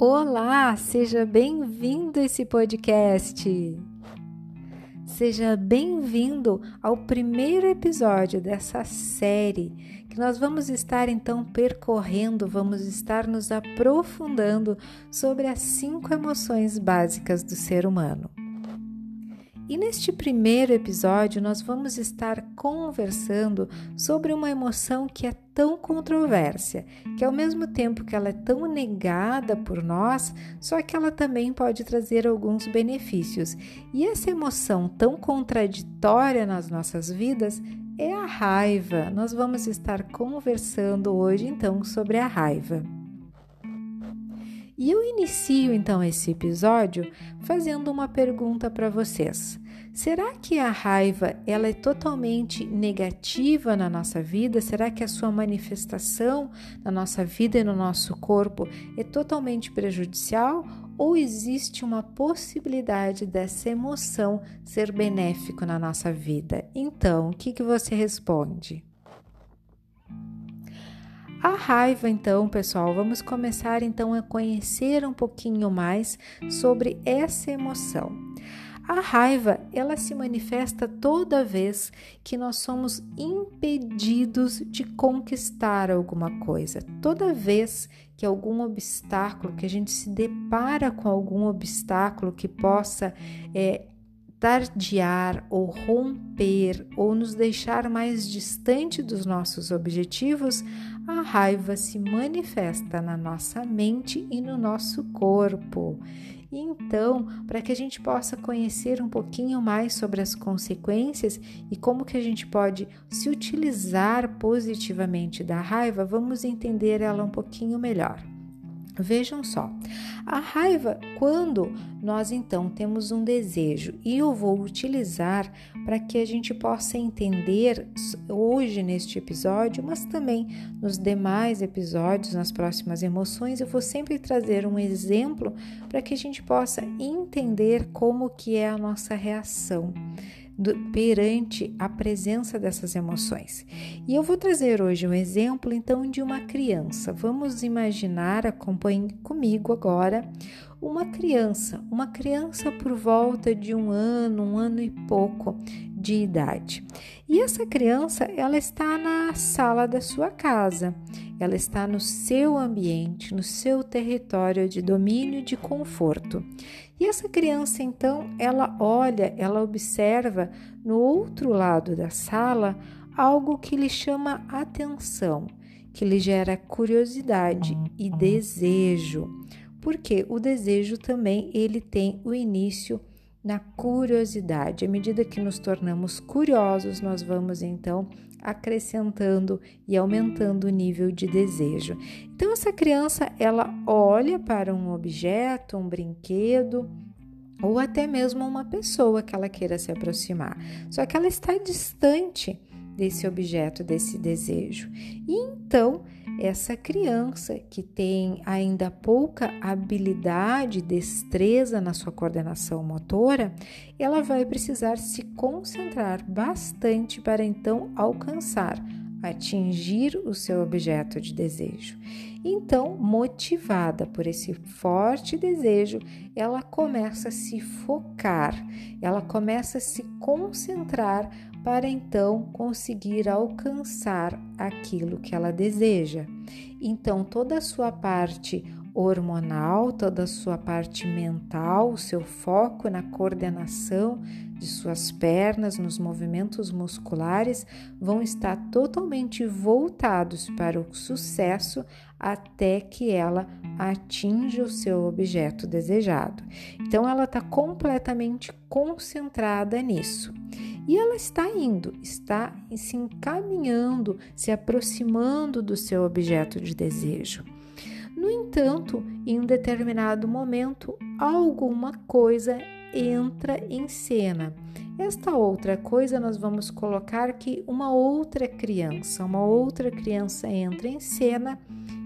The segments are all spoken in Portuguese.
Olá, seja bem-vindo a esse podcast. Seja bem-vindo ao primeiro episódio dessa série que nós vamos estar então percorrendo, vamos estar nos aprofundando sobre as cinco emoções básicas do ser humano. E neste primeiro episódio, nós vamos estar conversando sobre uma emoção que é tão controversa, que ao mesmo tempo que ela é tão negada por nós, só que ela também pode trazer alguns benefícios. E essa emoção tão contraditória nas nossas vidas é a raiva. Nós vamos estar conversando hoje então sobre a raiva. E eu inicio então esse episódio fazendo uma pergunta para vocês. Será que a raiva ela é totalmente negativa na nossa vida? Será que a sua manifestação na nossa vida e no nosso corpo é totalmente prejudicial? Ou existe uma possibilidade dessa emoção ser benéfico na nossa vida? Então, o que, que você responde? A raiva, então, pessoal, vamos começar então a conhecer um pouquinho mais sobre essa emoção. A raiva, ela se manifesta toda vez que nós somos impedidos de conquistar alguma coisa. Toda vez que algum obstáculo, que a gente se depara com algum obstáculo que possa é, tardiar ou romper ou nos deixar mais distante dos nossos objetivos, a raiva se manifesta na nossa mente e no nosso corpo. Então, para que a gente possa conhecer um pouquinho mais sobre as consequências e como que a gente pode se utilizar positivamente da raiva, vamos entender ela um pouquinho melhor. Vejam só, a raiva, quando nós então temos um desejo, e eu vou utilizar para que a gente possa entender hoje neste episódio, mas também nos demais episódios, nas próximas emoções, eu vou sempre trazer um exemplo para que a gente possa entender como que é a nossa reação do, perante a presença dessas emoções. E eu vou trazer hoje um exemplo então de uma criança. Vamos imaginar, acompanhe comigo agora, uma criança, uma criança por volta de um ano, um ano e pouco de idade. E essa criança, ela está na sala da sua casa. Ela está no seu ambiente, no seu território de domínio e de conforto. E essa criança, então, ela olha, ela observa no outro lado da sala algo que lhe chama atenção, que lhe gera curiosidade e desejo. Porque o desejo também ele tem o início na curiosidade. À medida que nos tornamos curiosos, nós vamos então acrescentando e aumentando o nível de desejo. Então essa criança, ela olha para um objeto, um brinquedo, ou até mesmo uma pessoa que ela queira se aproximar. Só que ela está distante desse objeto, desse desejo. E então, essa criança que tem ainda pouca habilidade, destreza na sua coordenação motora, ela vai precisar se concentrar bastante para então alcançar, atingir o seu objeto de desejo. Então, motivada por esse forte desejo, ela começa a se focar, ela começa a se concentrar para então conseguir alcançar aquilo que ela deseja. Então, toda a sua parte hormonal, toda a sua parte mental, o seu foco na coordenação de suas pernas, nos movimentos musculares, vão estar totalmente voltados para o sucesso até que ela atinja o seu objeto desejado. Então, ela está completamente concentrada nisso. E ela está indo, está se encaminhando, se aproximando do seu objeto de desejo. No entanto, em um determinado momento, alguma coisa entra em cena. Esta outra coisa nós vamos colocar que uma outra criança, uma outra criança entra em cena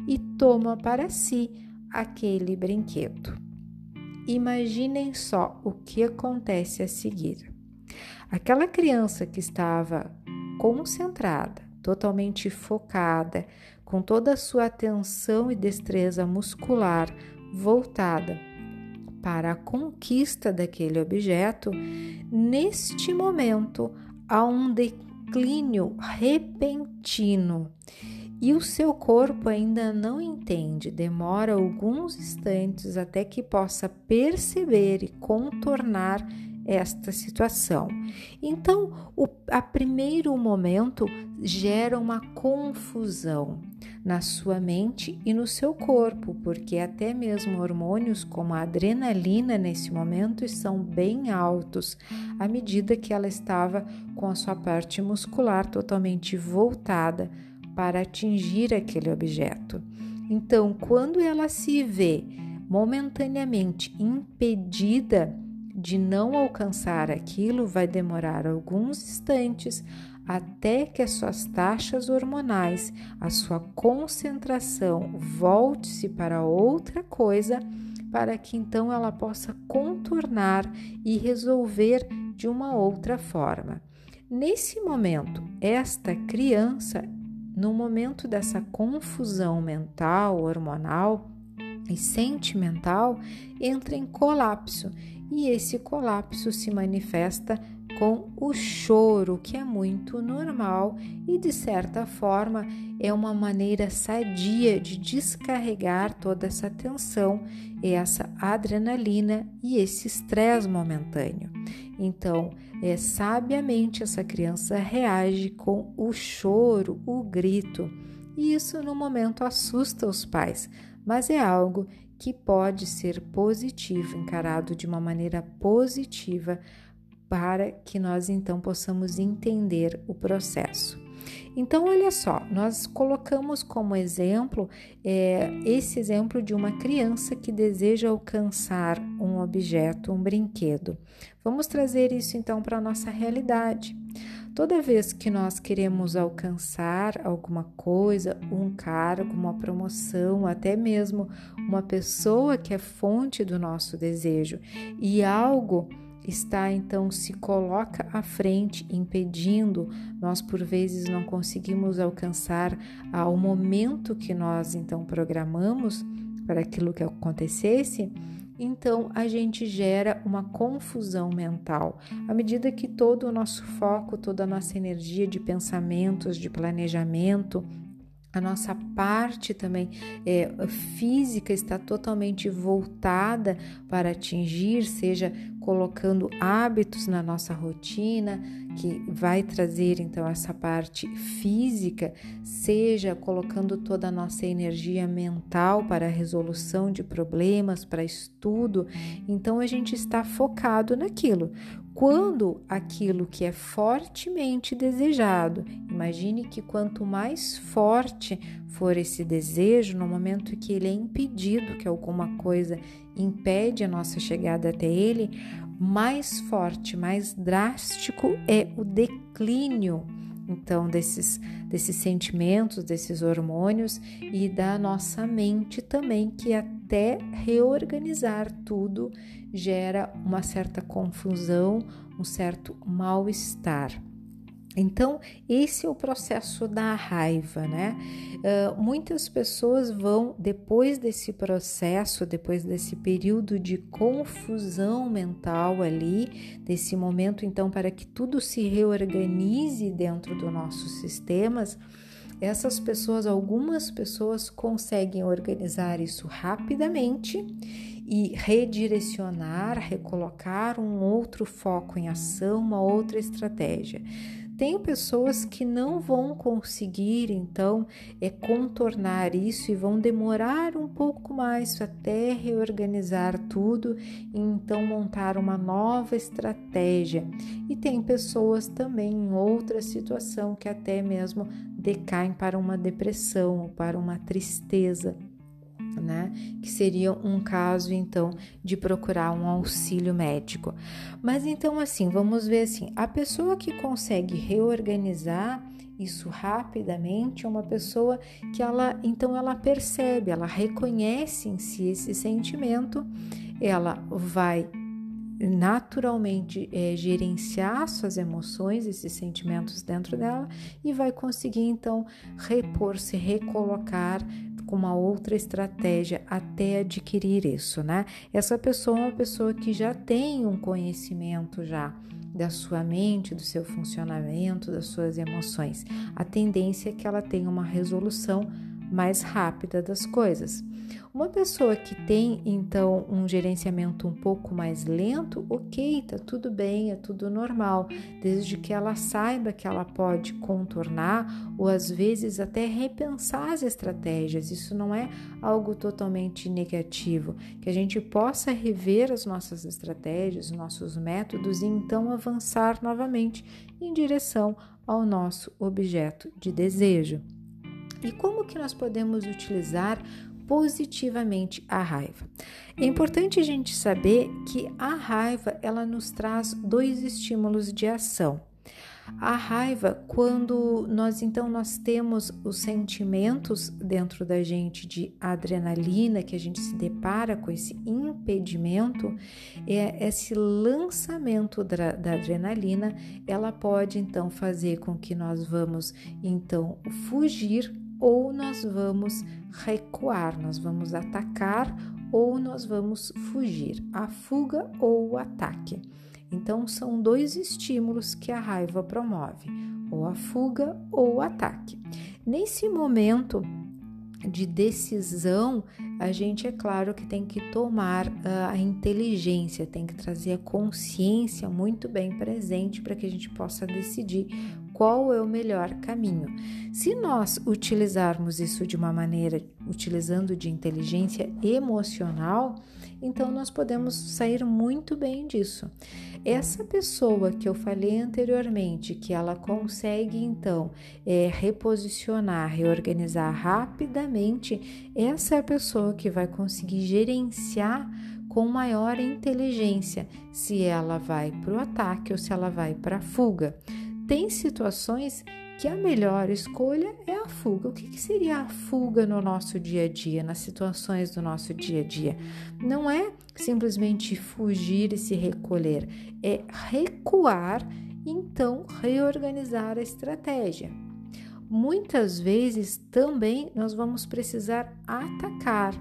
e toma para si aquele brinquedo. Imaginem só o que acontece a seguir. Aquela criança que estava concentrada, totalmente focada, com toda a sua atenção e destreza muscular voltada para a conquista daquele objeto, neste momento há um declínio repentino e o seu corpo ainda não entende, demora alguns instantes até que possa perceber e contornar esta situação. Então, o a primeiro momento gera uma confusão na sua mente e no seu corpo, porque até mesmo hormônios como a adrenalina nesse momento estão bem altos, à medida que ela estava com a sua parte muscular totalmente voltada para atingir aquele objeto. Então, quando ela se vê momentaneamente impedida de não alcançar aquilo, vai demorar alguns instantes até que as suas taxas hormonais, a sua concentração volte-se para outra coisa, para que então ela possa contornar e resolver de uma outra forma. Nesse momento, esta criança no momento dessa confusão mental, hormonal e sentimental, entra em colapso e esse colapso se manifesta com o choro, que é muito normal e de certa forma é uma maneira sadia de descarregar toda essa tensão, essa adrenalina e esse estresse momentâneo. Então, é, sabiamente essa criança reage com o choro, o grito, e isso no momento assusta os pais, mas é algo que pode ser positivo, encarado de uma maneira positiva para que nós então possamos entender o processo. Então, olha só, nós colocamos como exemplo é, esse exemplo de uma criança que deseja alcançar um objeto, um brinquedo. Vamos trazer isso então para a nossa realidade. Toda vez que nós queremos alcançar alguma coisa, um cargo, uma promoção, até mesmo uma pessoa que é fonte do nosso desejo e algo está então se coloca à frente, impedindo, nós por vezes não conseguimos alcançar ao momento que nós então programamos para aquilo que acontecesse, então a gente gera uma confusão mental. À medida que todo o nosso foco, toda a nossa energia de pensamentos, de planejamento, a nossa parte também é, física está totalmente voltada para atingir, seja colocando hábitos na nossa rotina, que vai trazer então essa parte física, seja colocando toda a nossa energia mental para a resolução de problemas, para estudo, então a gente está focado naquilo. Quando aquilo que é fortemente desejado, imagine que quanto mais forte for esse desejo, no momento que ele é impedido, que alguma coisa impede a nossa chegada até ele, mais forte, mais drástico é o declínio então desses desses sentimentos, desses hormônios e da nossa mente também, que até reorganizar tudo gera uma certa confusão, um certo mal-estar. Então, esse é o processo da raiva, né? Uh, muitas pessoas vão, depois desse processo, depois desse período de confusão mental ali, desse momento, então, para que tudo se reorganize dentro dos nossos sistemas, essas pessoas, algumas pessoas conseguem organizar isso rapidamente e redirecionar, recolocar um outro foco em ação, uma outra estratégia. Tem pessoas que não vão conseguir, então, é contornar isso e vão demorar um pouco mais até reorganizar tudo e então montar uma nova estratégia. E tem pessoas também em outra situação que até mesmo decaem para uma depressão ou para uma tristeza né? Que seria um caso então de procurar um auxílio médico. Mas então assim, vamos ver assim, a pessoa que consegue reorganizar isso rapidamente é uma pessoa que ela então ela percebe, ela reconhece em si esse sentimento, ela vai naturalmente é, gerenciar suas emoções, esses sentimentos dentro dela e vai conseguir então repor-se, recolocar com uma outra estratégia até adquirir isso, né? Essa pessoa é uma pessoa que já tem um conhecimento já da sua mente, do seu funcionamento, das suas emoções. A tendência é que ela tenha uma resolução mais rápida das coisas. Uma pessoa que tem então um gerenciamento um pouco mais lento, ok, tá tudo bem, é tudo normal, desde que ela saiba que ela pode contornar ou às vezes até repensar as estratégias. Isso não é algo totalmente negativo, que a gente possa rever as nossas estratégias, os nossos métodos e então avançar novamente em direção ao nosso objeto de desejo. E como que nós podemos utilizar positivamente a raiva. É importante a gente saber que a raiva ela nos traz dois estímulos de ação. A raiva, quando nós então nós temos os sentimentos dentro da gente de adrenalina, que a gente se depara com esse impedimento, é esse lançamento da, da adrenalina, ela pode então fazer com que nós vamos então fugir ou nós vamos recuar, nós vamos atacar ou nós vamos fugir, a fuga ou o ataque. Então, são dois estímulos que a raiva promove, ou a fuga ou o ataque. Nesse momento de decisão, a gente é claro que tem que tomar uh, a inteligência, tem que trazer a consciência muito bem presente para que a gente possa decidir qual é o melhor caminho. Se nós utilizarmos isso de uma maneira, utilizando de inteligência emocional, então nós podemos sair muito bem disso. Essa pessoa que eu falei anteriormente, que ela consegue então é, reposicionar, reorganizar rapidamente, essa é a pessoa que vai conseguir gerenciar com maior inteligência se ela vai para o ataque ou se ela vai para a fuga tem situações que a melhor escolha é a fuga. O que, que, seria a fuga no nosso dia a dia, nas situações do nosso dia a dia? Não é simplesmente fugir e se recolher, é recuar e então reorganizar a estratégia. Muitas vezes também nós vamos precisar atacar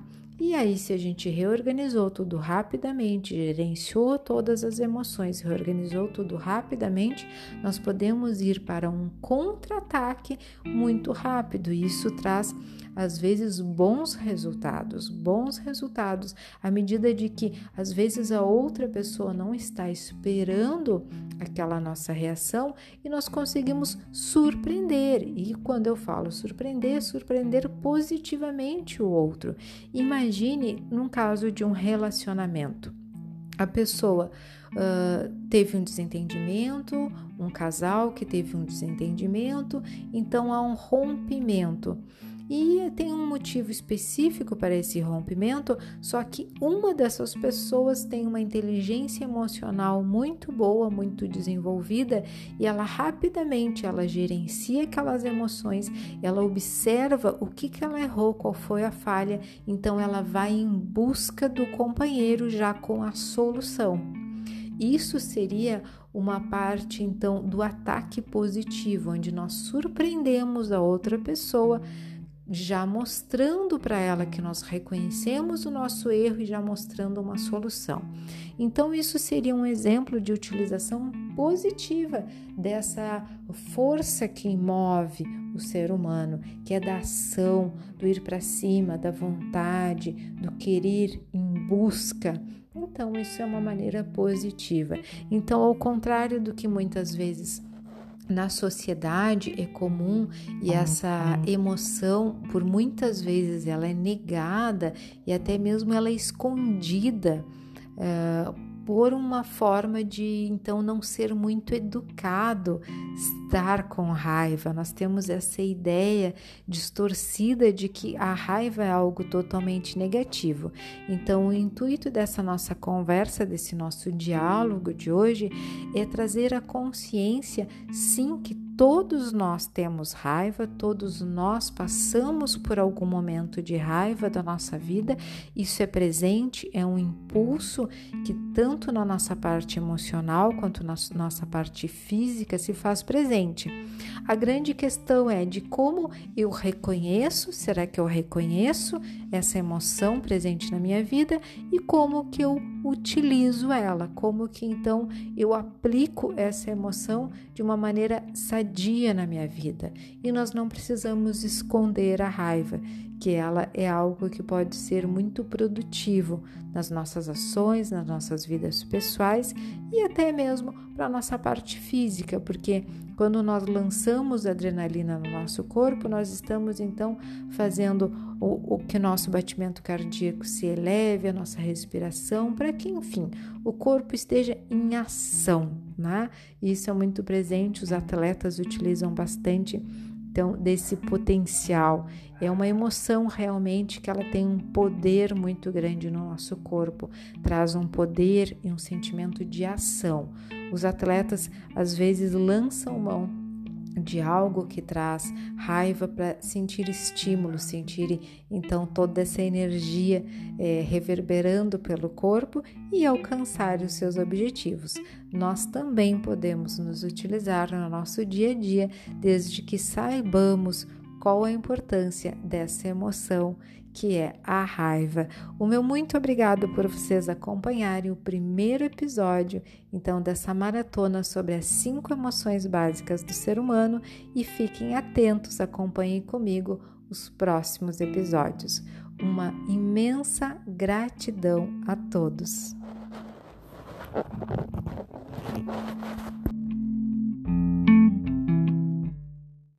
e aí, se a gente reorganizou tudo rapidamente, gerenciou todas as emoções, reorganizou tudo rapidamente, nós podemos ir para um contra-ataque muito rápido. Isso traz às vezes bons resultados, bons resultados, à medida de que às vezes a outra pessoa não está esperando aquela nossa reação e nós conseguimos surpreender. E quando eu falo surpreender, surpreender positivamente o outro. Imagine num caso de um relacionamento. A pessoa uh, teve um desentendimento, um casal que teve um desentendimento, então há um rompimento e tem um motivo específico para esse rompimento, só que uma dessas pessoas tem uma inteligência emocional muito boa, muito desenvolvida e ela rapidamente ela gerencia aquelas emoções, ela observa o que que ela errou, qual foi a falha, então ela vai em busca do companheiro já com a solução. Isso seria uma parte então do ataque positivo, onde nós surpreendemos a outra pessoa já mostrando para ela que nós reconhecemos o nosso erro e já mostrando uma solução. Então, isso seria um exemplo de utilização positiva dessa força que move o ser humano, que é da ação, do ir para cima, da vontade, do querer em busca. Então, isso é uma maneira positiva. Então, ao contrário do que muitas vezes na sociedade é comum e essa emoção, por muitas vezes, ela é negada e até mesmo ela é escondida. Uh, por uma forma de então não ser muito educado estar com raiva. Nós temos essa ideia distorcida de que a raiva é algo totalmente negativo. Então, o intuito dessa nossa conversa, desse nosso diálogo de hoje, é trazer a consciência, sim, que Todos nós temos raiva, todos nós passamos por algum momento de raiva da nossa vida. Isso é presente, é um impulso que tanto na nossa parte emocional quanto na nossa parte física se faz presente. A grande questão é de como eu reconheço, será que eu reconheço essa emoção presente na minha vida e como que eu utilizo ela, como que então eu aplico essa emoção de uma maneira sadia na minha vida. E nós não precisamos esconder a raiva, que ela é algo que pode ser muito produtivo nas nossas ações, nas nossas vidas pessoais e até mesmo para a nossa parte física, porque quando nós lançamos adrenalina no nosso corpo, nós estamos então fazendo o, o que nosso batimento cardíaco se eleve, a nossa respiração, para que, enfim, o corpo esteja em ação, né? Isso é muito presente, os atletas utilizam bastante então desse potencial. É uma emoção realmente que ela tem um poder muito grande no nosso corpo, traz um poder e um sentimento de ação. Os atletas às vezes lançam mão de algo que traz raiva para sentir estímulo, sentir então toda essa energia é, reverberando pelo corpo e alcançar os seus objetivos. Nós também podemos nos utilizar no nosso dia a dia, desde que saibamos qual a importância dessa emoção que é a raiva. O meu muito obrigado por vocês acompanharem o primeiro episódio, então, dessa maratona sobre as cinco emoções básicas do ser humano e fiquem atentos, acompanhem comigo os próximos episódios. Uma imensa gratidão a todos.